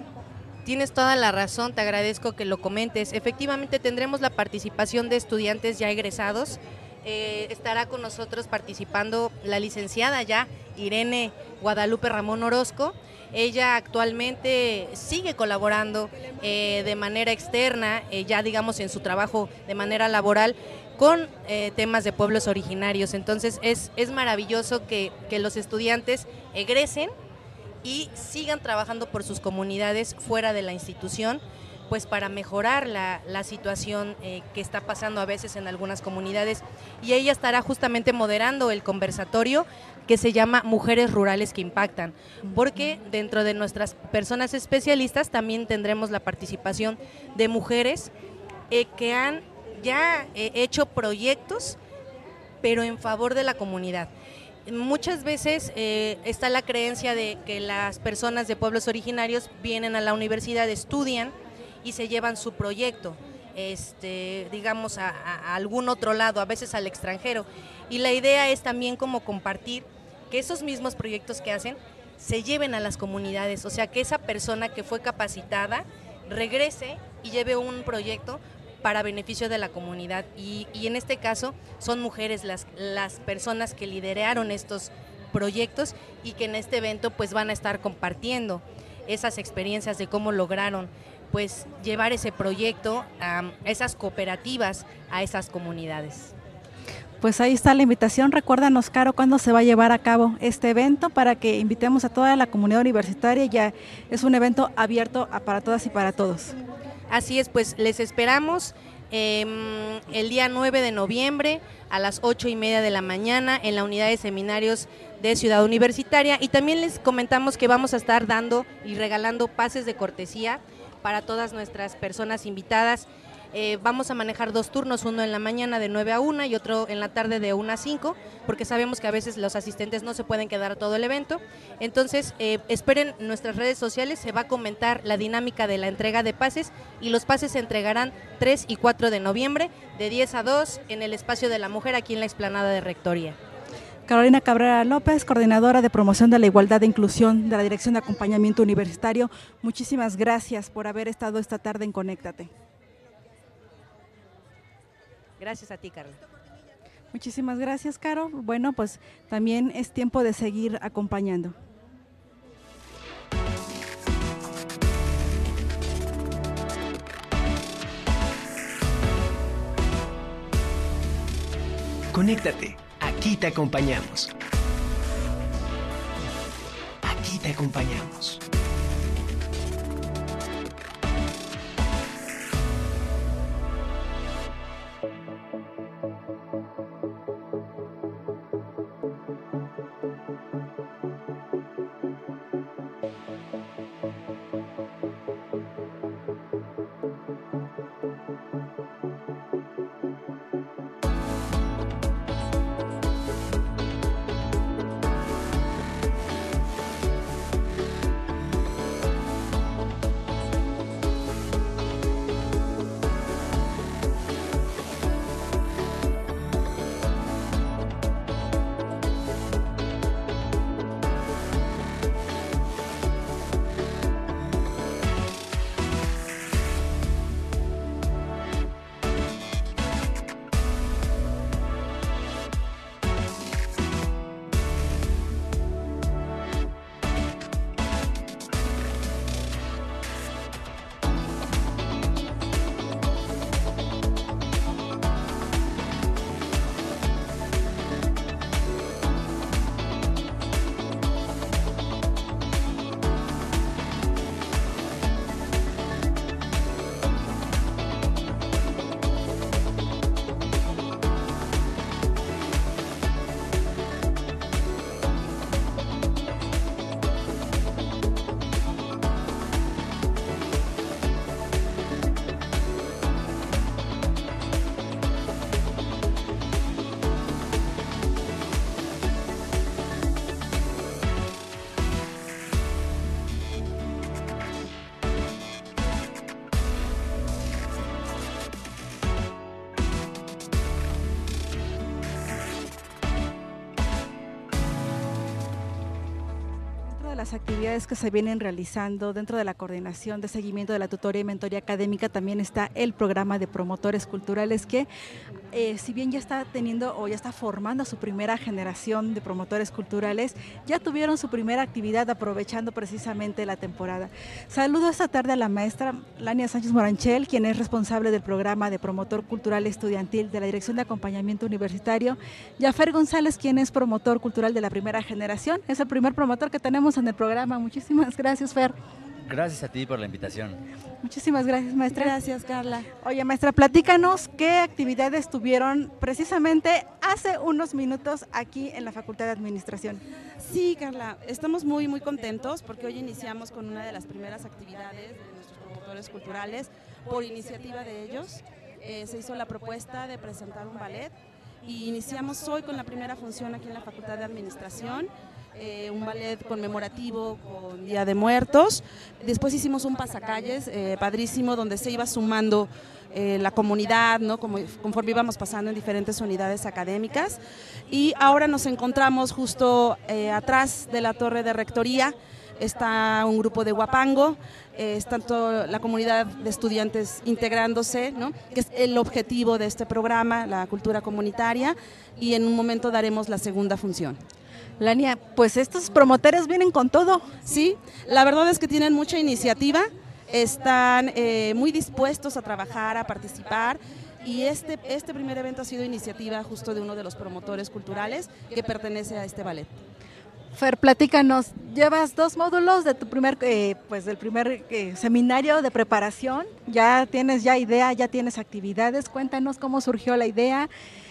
Tienes toda la razón, te agradezco que lo comentes. Efectivamente tendremos la participación de estudiantes ya egresados. estará con nosotros participando la licenciada ya, Irene Guadalupe Ramón Orozco. Ella actualmente sigue colaborando eh, de manera externa, eh, ya digamos en su trabajo de manera laboral, con eh, temas de pueblos originarios. Entonces es, es maravilloso que, que los estudiantes egresen y sigan trabajando por sus comunidades fuera de la institución pues para mejorar la, situación eh, que está pasando a veces en algunas comunidades. Y ella estará justamente moderando el conversatorio que se llama Mujeres Rurales que Impactan, porque dentro de nuestras personas especialistas también tendremos la participación de mujeres eh, que han ya eh, hecho proyectos, pero en favor de la comunidad. Muchas veces está la creencia de que las personas de pueblos originarios vienen a la universidad, estudian, y se llevan su proyecto, este, digamos, a, algún otro lado, a veces al extranjero. Y la idea es también como compartir que esos mismos proyectos que hacen se lleven a las comunidades, o sea, que esa persona que fue capacitada regrese y lleve un proyecto para beneficio de la comunidad. Y, y, en este caso son mujeres las, las personas que lideraron estos proyectos y que en este evento pues van a estar compartiendo esas experiencias de cómo lograron pues llevar ese proyecto a esas cooperativas, a esas comunidades. Pues ahí está la invitación. Recuérdanos, Caro, cuándo se va a llevar a cabo este evento para que invitemos a toda la comunidad universitaria. Ya es un evento abierto para todas y para todos. Así es, pues les esperamos em, el día 9 de noviembre a las 8 y media de la mañana en la unidad de seminarios de Ciudad Universitaria. Y también les comentamos que vamos a estar dando y regalando pases de cortesía para todas nuestras personas invitadas. Eh, vamos a manejar dos turnos, uno en la mañana de 9 a 1 y otro en la tarde de 1 a 5, porque sabemos que a veces los asistentes no se pueden quedar a todo el evento. Entonces, eh, esperen nuestras redes sociales, se va a comentar la dinámica de la entrega de pases y los pases se entregarán 3 y 4 de noviembre, de 10 a 2, en el espacio de la mujer aquí en la explanada de Rectoría. Carolina Cabrera López, coordinadora de promoción de la igualdad e inclusión de la Dirección de Acompañamiento Universitario. Muchísimas gracias por haber estado esta tarde en Conéctate. Gracias a ti, Carla. Muchísimas gracias, Caro. Bueno, pues también es tiempo de seguir acompañando. Conéctate Aquí te acompañamos. Aquí te acompañamos. Las actividades que se vienen realizando dentro de la coordinación de seguimiento de la tutoría y mentoría académica también está el programa de promotores culturales que eh, si bien ya está teniendo o ya está formando su primera generación de promotores culturales, ya tuvieron su primera actividad aprovechando precisamente la temporada. Saludo esta tarde a la maestra Lania Sánchez Moranchel, quien es responsable del programa de promotor cultural estudiantil de la Dirección de Acompañamiento Universitario, y a Fer González, quien es promotor cultural de la primera generación. Es el primer promotor que tenemos en el programa. Muchísimas gracias, Fer. Gracias a ti por la invitación. Muchísimas gracias, maestra. Gracias, Carla. Oye, maestra, platícanos qué actividades tuvieron precisamente hace unos minutos aquí en la Facultad de Administración. Sí, Carla, estamos muy, muy contentos porque hoy iniciamos con una de las primeras actividades de nuestros promotores culturales por iniciativa de ellos. Eh, se hizo la propuesta de presentar un ballet y iniciamos hoy con la primera función aquí en la Facultad de Administración. Eh, un ballet conmemorativo con Día de Muertos. Después hicimos un pasacalles eh, padrísimo donde se iba sumando eh, la comunidad, ¿no? Como, conforme íbamos pasando en diferentes unidades académicas. Y ahora nos encontramos justo atrás de la torre de rectoría. Está un grupo de Huapango, está toda la comunidad de estudiantes integrándose, ¿no? que es el objetivo de este programa, la cultura comunitaria, y en un momento daremos la segunda función. Lania, pues estos promotores vienen con todo. Sí, la verdad es que tienen mucha iniciativa, están eh, muy dispuestos a trabajar, a participar. Y este, este primer evento ha sido iniciativa justo de uno de los promotores culturales que pertenece a este ballet. Fer, platícanos, llevas dos módulos de tu primer, eh, pues del primer eh, seminario de preparación, ya tienes ya idea, ya tienes actividades, cuéntanos cómo surgió la idea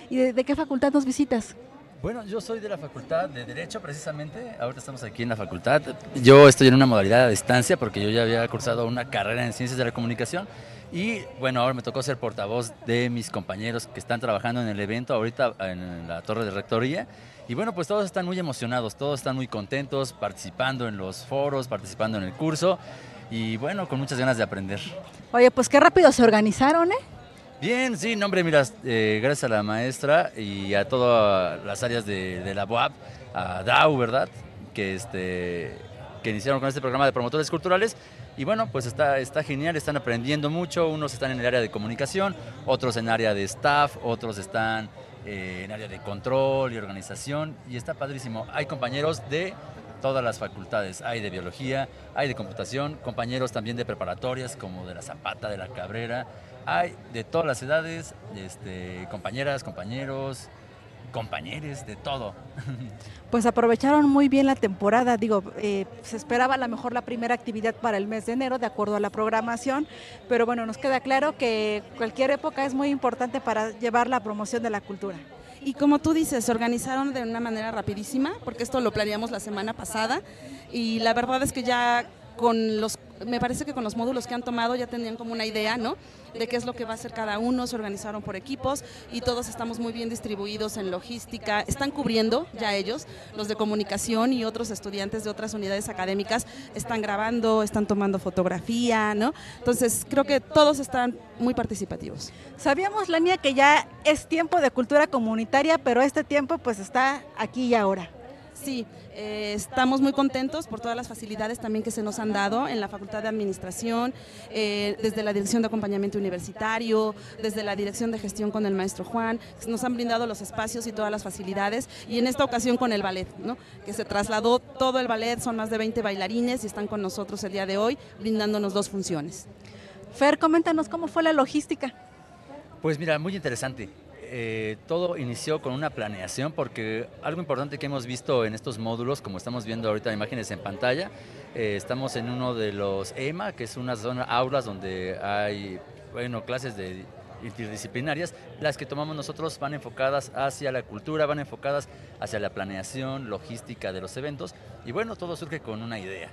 y de qué facultad nos visitas. Bueno, yo soy de la Facultad de Derecho precisamente, ahorita estamos aquí en la facultad. Yo estoy en una modalidad a distancia porque yo ya había cursado una carrera en Ciencias de la Comunicación y bueno, ahora me tocó ser portavoz de mis compañeros que están trabajando en el evento ahorita en la Torre de Rectoría. Y bueno, pues todos están muy emocionados, todos están muy contentos participando en los foros, participando en el curso y bueno, con muchas ganas de aprender. Oye, pues qué rápido se organizaron, ¿eh? Bien, sí, nombre, mira, eh, gracias a la maestra y a todas las áreas de, la UAP, a DAU, ¿verdad? Que, este, que iniciaron con este programa de promotores culturales. Y bueno, pues está, está genial, están aprendiendo mucho. Unos están en el área de comunicación, otros en área de staff, otros están eh, en área de control y organización. Y está padrísimo. Hay compañeros de todas las facultades. Hay de biología, hay de computación, compañeros también de preparatorias como de la Zapata, de la Cabrera hay de todas las edades, este, compañeras, compañeros, compañeros, de todo. Pues aprovecharon muy bien la temporada, digo, eh, se esperaba a lo mejor la primera actividad para el mes de enero, de acuerdo a la programación, pero bueno, nos queda claro que cualquier época es muy importante para llevar la promoción de la cultura. Y como tú dices, se organizaron de una manera rapidísima, porque esto lo planeamos la semana pasada, y la verdad es que ya con los, me parece que con los módulos que han tomado ya tenían como una idea, ¿no? De qué es lo que va a hacer cada uno, se organizaron por equipos y todos estamos muy bien distribuidos en logística, están cubriendo ya ellos, los de comunicación y otros estudiantes de otras unidades académicas están grabando, están tomando fotografía, ¿no? Entonces creo que todos están muy participativos. Sabíamos, Lania, que ya es tiempo de cultura comunitaria, pero este tiempo pues está aquí y ahora. Sí, eh, estamos muy contentos por todas las facilidades también que se nos han dado en la Facultad de Administración, eh, desde la Dirección de Acompañamiento Universitario, desde la Dirección de Gestión con el maestro Juan, nos han brindado los espacios y todas las facilidades y en esta ocasión con el ballet, ¿no? que se trasladó todo el ballet, son más de 20 bailarines y están con nosotros el día de hoy brindándonos dos funciones. Fer, coméntanos cómo fue la logística. Pues mira, muy interesante. Eh, todo inició con una planeación porque algo importante que hemos visto en estos módulos, como estamos viendo ahorita imágenes en pantalla, eh, estamos en uno de los EMA, que es una zona aulas donde hay bueno, clases de interdisciplinarias, las que tomamos nosotros van enfocadas hacia la cultura, van enfocadas hacia la planeación, logística de los eventos y bueno, todo surge con una idea.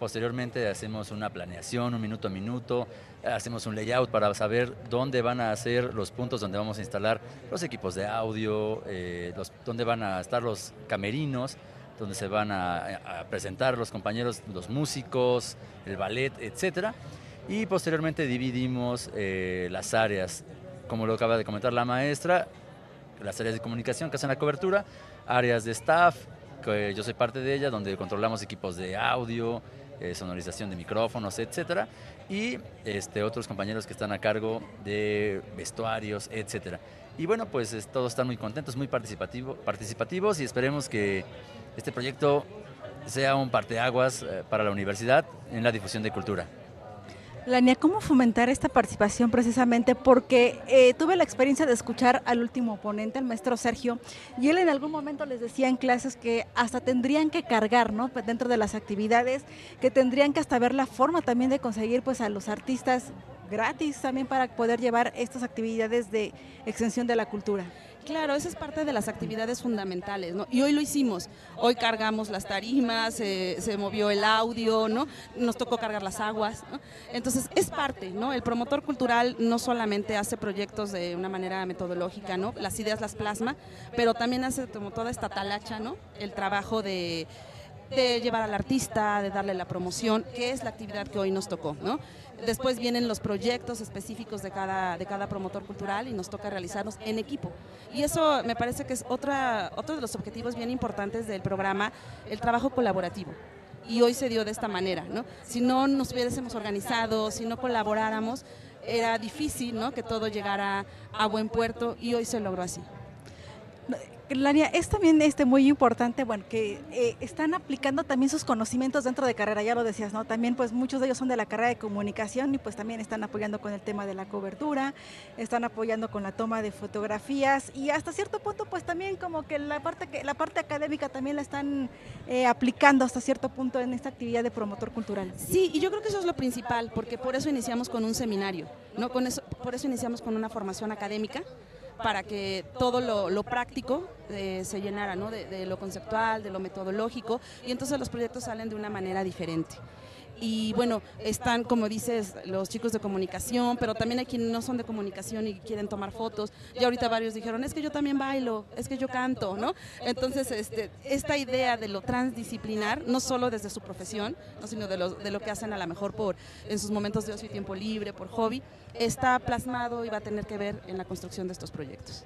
Posteriormente hacemos una planeación, un minuto a minuto, hacemos un layout para saber dónde van a ser los puntos donde vamos a instalar los equipos de audio, eh, dónde van a estar los camerinos, donde se van a, presentar los compañeros, los músicos, el ballet, etc. Y posteriormente dividimos eh, las áreas, como lo acaba de comentar la maestra, las áreas de comunicación que hacen la cobertura, áreas de staff, que yo soy parte de ella, donde controlamos equipos de audio, eh, sonorización de micrófonos, etcétera, y este, otros compañeros que están a cargo de vestuarios, etcétera. Y bueno, pues todos están muy contentos, muy participativo, participativos y esperemos que este proyecto sea un parteaguas eh, para la universidad en la difusión de cultura. Lania, ¿cómo fomentar esta participación precisamente? Porque eh, tuve la experiencia de escuchar al último ponente, al maestro Sergio, y él en algún momento les decía en clases que hasta tendrían que cargar, ¿no? Pues dentro de las actividades, que tendrían que hasta ver la forma también de conseguir pues a los artistas gratis también para poder llevar estas actividades de extensión de la cultura. Claro, esa es parte de las actividades fundamentales, ¿no? Y hoy lo hicimos. Hoy cargamos las tarimas, se movió el audio, ¿no? Nos tocó cargar las aguas. Entonces, es parte, ¿no? El promotor cultural no solamente hace proyectos de una manera metodológica, ¿no? Las ideas las plasma, pero también hace como toda esta talacha, ¿no? El trabajo de de llevar al artista, de darle la promoción, que es la actividad que hoy nos tocó, ¿no? Después vienen los proyectos específicos de cada, de cada promotor cultural y nos toca realizarlos en equipo. Y eso me parece que es otra, otro de los objetivos bien importantes del programa, el trabajo colaborativo y hoy se dio de esta manera, ¿no? Si no nos hubiésemos organizado, si no colaboráramos, era difícil, ¿no? Que todo llegara a buen puerto y hoy se logró así. Lania, es también este, muy importante, bueno, que eh, están aplicando también sus conocimientos dentro de carrera, ya lo decías, ¿no? También pues muchos de ellos son de la carrera de comunicación y pues también están apoyando con el tema de la cobertura, están apoyando con la toma de fotografías y hasta cierto punto pues también como que la parte, que, la parte académica también la están eh, aplicando hasta cierto punto en esta actividad de promotor cultural. Sí, y yo creo que eso es lo principal, porque por eso iniciamos con un seminario, ¿no? Con eso, por eso iniciamos con una formación académica para que todo lo, práctico eh, se llenara, ¿no? de, lo conceptual, de lo metodológico, y entonces los proyectos salen de una manera diferente y bueno, están, como dices, los chicos de comunicación, pero también hay quienes no son de comunicación y quieren tomar fotos. Y ahorita varios dijeron, es que yo también bailo, es que yo canto, ¿no? Entonces, este, esta idea de lo transdisciplinar, no solo desde su profesión, sino de lo, de lo que hacen a lo mejor por, en sus momentos de ocio y tiempo libre, por hobby, está plasmado y va a tener que ver en la construcción de estos proyectos.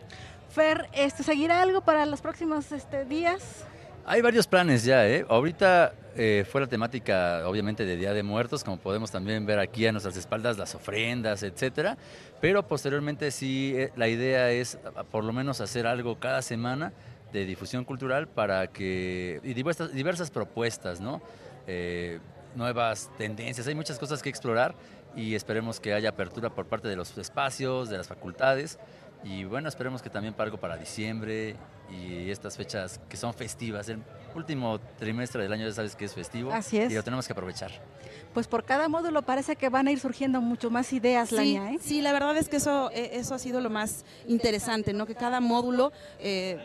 Fer, este, ¿seguirá algo para los próximos este, días? Hay varios planes ya, ¿eh? Ahorita eh, fue la temática, obviamente, de Día de Muertos, como podemos también ver aquí a nuestras espaldas, las ofrendas, etcétera. Pero posteriormente sí, eh, la idea es por lo menos hacer algo cada semana de difusión cultural para que. y diversas, diversas propuestas, ¿no? Eh, nuevas tendencias, hay muchas cosas que explorar y esperemos que haya apertura por parte de los espacios, de las facultades y bueno, esperemos que también para algo para diciembre y estas fechas que son festivas. El último trimestre del año ya sabes que es festivo. Así es. Y lo tenemos que aprovechar. Pues por cada módulo parece que van a ir surgiendo mucho más ideas, sí, ¿eh? Sí, la verdad es que eso, eh, eso ha sido lo más interesante, ¿no? Que cada módulo eh,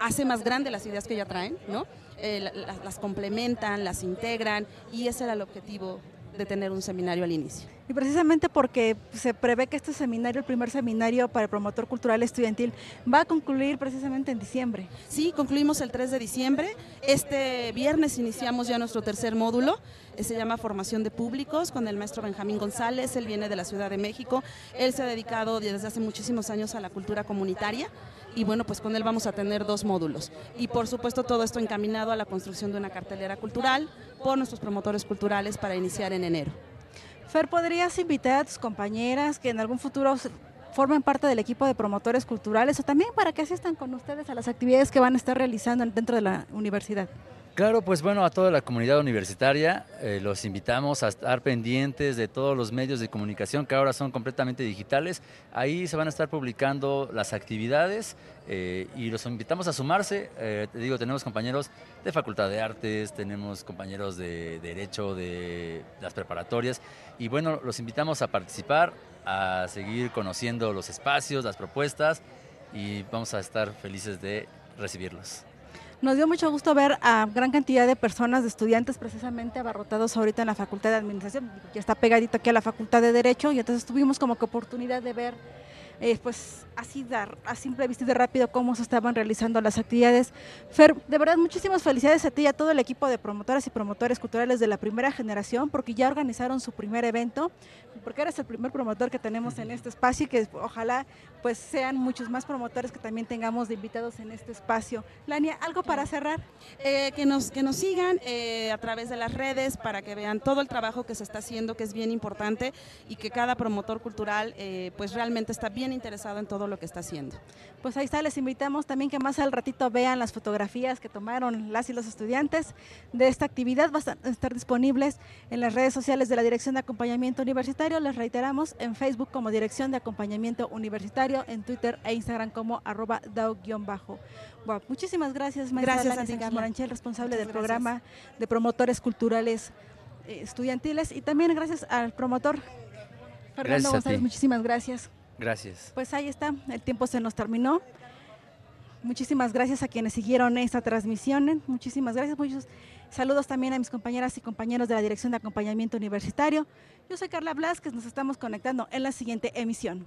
hace más grande las ideas que ya traen, ¿no? Eh, las complementan, las integran y ese era el objetivo de tener un seminario al inicio. Y precisamente porque se prevé que este seminario, el primer seminario para el promotor cultural estudiantil, va a concluir precisamente en diciembre. Sí, concluimos el 3 de diciembre. Este viernes iniciamos ya nuestro tercer módulo. Eh, se llama Formación de Públicos con el maestro Benjamín González. Él viene de la Ciudad de México. Él se ha dedicado desde hace muchísimos años a la cultura comunitaria y bueno, pues con él vamos a tener dos módulos. Y por supuesto todo esto encaminado a la construcción de una cartelera cultural por nuestros promotores culturales para iniciar en enero. Fer, ¿podrías invitar a tus compañeras que en algún futuro formen parte del equipo de promotores culturales o también para que asistan con ustedes a las actividades que van a estar realizando dentro de la universidad? Claro, pues bueno, a toda la comunidad universitaria eh, los invitamos a estar pendientes de todos los medios de comunicación que ahora son completamente digitales. Ahí se van a estar publicando las actividades eh, y los invitamos a sumarse. Eh, te digo, tenemos compañeros de Facultad de Artes, tenemos compañeros de Derecho, de las preparatorias y bueno, los invitamos a participar, a seguir conociendo los espacios, las propuestas y vamos a estar felices de recibirlos. Nos dio mucho gusto ver a gran cantidad de personas, de estudiantes precisamente abarrotados ahorita en la Facultad de Administración, que está pegadito aquí a la Facultad de Derecho, y entonces tuvimos como que oportunidad de ver eh, pues así dar a simple vista de rápido cómo se estaban realizando las actividades. Fer, de verdad muchísimas felicidades a ti y a todo el equipo de promotoras y promotores culturales de la primera generación porque ya organizaron su primer evento, porque eres el primer promotor que tenemos en este espacio y que ojalá pues sean muchos más promotores que también tengamos de invitados en este espacio. Lania, ¿algo para cerrar? Eh, que, nos, que nos sigan eh, a través de las redes para que vean todo el trabajo que se está haciendo, que es bien importante y que cada promotor cultural eh, pues realmente está bien interesado en todo lo que está haciendo. Pues ahí está, les invitamos también que más al ratito vean las fotografías que tomaron las y los estudiantes de esta actividad. Van a estar disponibles en las redes sociales de la Dirección de Acompañamiento Universitario. Les reiteramos en Facebook como Dirección de Acompañamiento Universitario, en Twitter e Instagram como arroba dao-bajo. muchísimas gracias, maestra gracias, Moranchel, responsable del programa de promotores culturales eh, estudiantiles y también gracias al promotor Fernando González, muchísimas gracias. Gracias. Pues ahí está, el tiempo se nos terminó. Muchísimas gracias a quienes siguieron esta transmisión. Muchísimas gracias. Muchos saludos también a mis compañeras y compañeros de la Dirección de Acompañamiento Universitario. Yo soy Carla Blas, que nos estamos conectando en la siguiente emisión.